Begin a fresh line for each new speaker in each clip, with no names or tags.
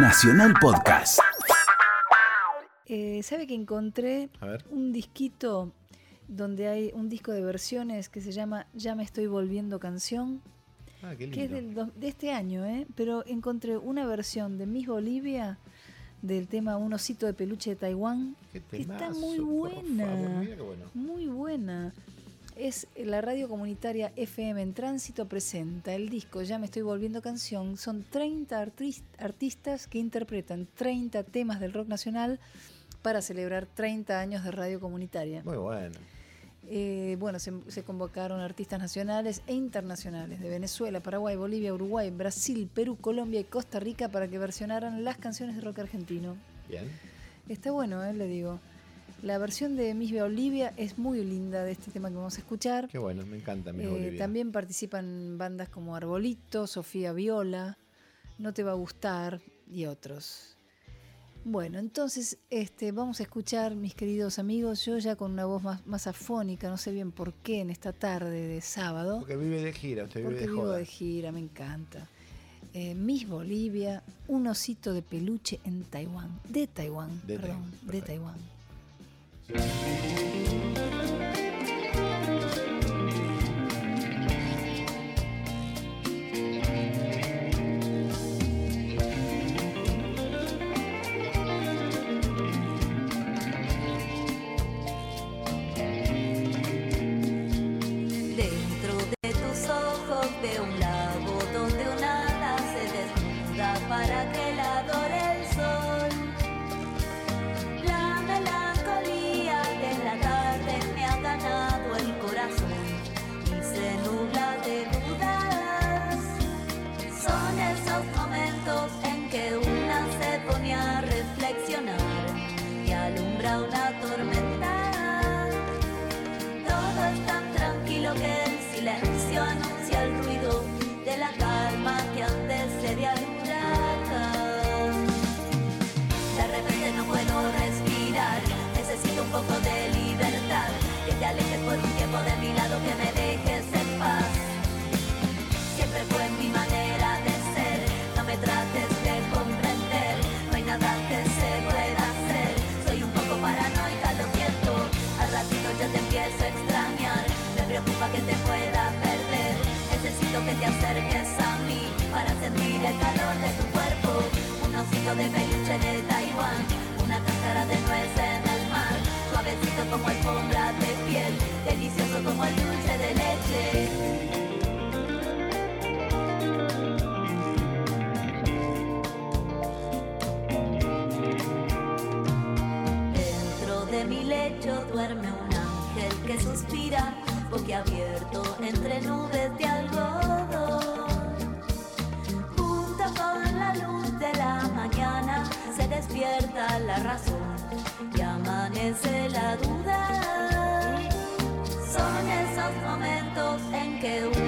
Nacional Podcast.
Eh, ¿Sabe que encontré un disquito donde hay un disco de versiones que se llama Ya me estoy volviendo canción?
Ah, qué
que es
lindo.
del do- de este año, ¿eh? pero encontré una versión de Miss Bolivia del tema Un osito de peluche de Taiwán,
Qué
que está muy
por
buena.
favor, mira qué bueno.
Muy buena. Es la radio comunitaria FM en Tránsito presenta el disco Ya me estoy volviendo canción. Son 30 artis- artistas que interpretan 30 temas del rock nacional para celebrar 30 años de radio comunitaria.
Muy bueno.
Eh, bueno, se, se convocaron artistas nacionales e internacionales de Venezuela, Paraguay, Bolivia, Uruguay, Brasil, Perú, Colombia y Costa Rica para que versionaran las canciones de rock argentino.
Bien.
Está bueno, eh, le digo. La versión de Miss Bolivia es muy linda de este tema que vamos a escuchar.
Qué bueno, me encanta mi
Eh,
Bolivia.
también participan bandas como Arbolito, Sofía Viola, No Te Va a Gustar y otros. Bueno, entonces este, vamos a escuchar, mis queridos amigos, yo ya con una voz más, más afónica, no sé bien por qué, en esta tarde de sábado,
Porque vive de gira, usted vive
porque
de
vivo
joda.
de gira, me encanta. Eh, Miss Bolivia, un osito de peluche en Taiwán, de Taiwán,
De
perdón,
Taiwán,
de. Taiwán.
Thank you. Silencio anuncia el ruido de la calma que antes sería el huracán. De repente no puedo respirar, necesito un poco de libertad. Que te alejes por un tiempo de mi lado, que me dejes en paz. Siempre fue mi manera de ser, no me trates de comprender, no hay nada que se pueda hacer. Soy un poco paranoica, lo siento, al ratito ya te empiezo a que te acerques a mí para sentir el calor de tu cuerpo. Un osito de peluche de Taiwán, una cáscara de nuez en el mar, suavecito como alfombra de piel, delicioso como el dulce de leche. Dentro de mi lecho duerme un ángel que suspira, boquiabierto entre nubes de algodón. Junto con la luz de la mañana se despierta la razón y amanece la duda. Son esos momentos en que una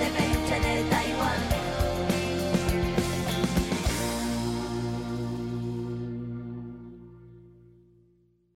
de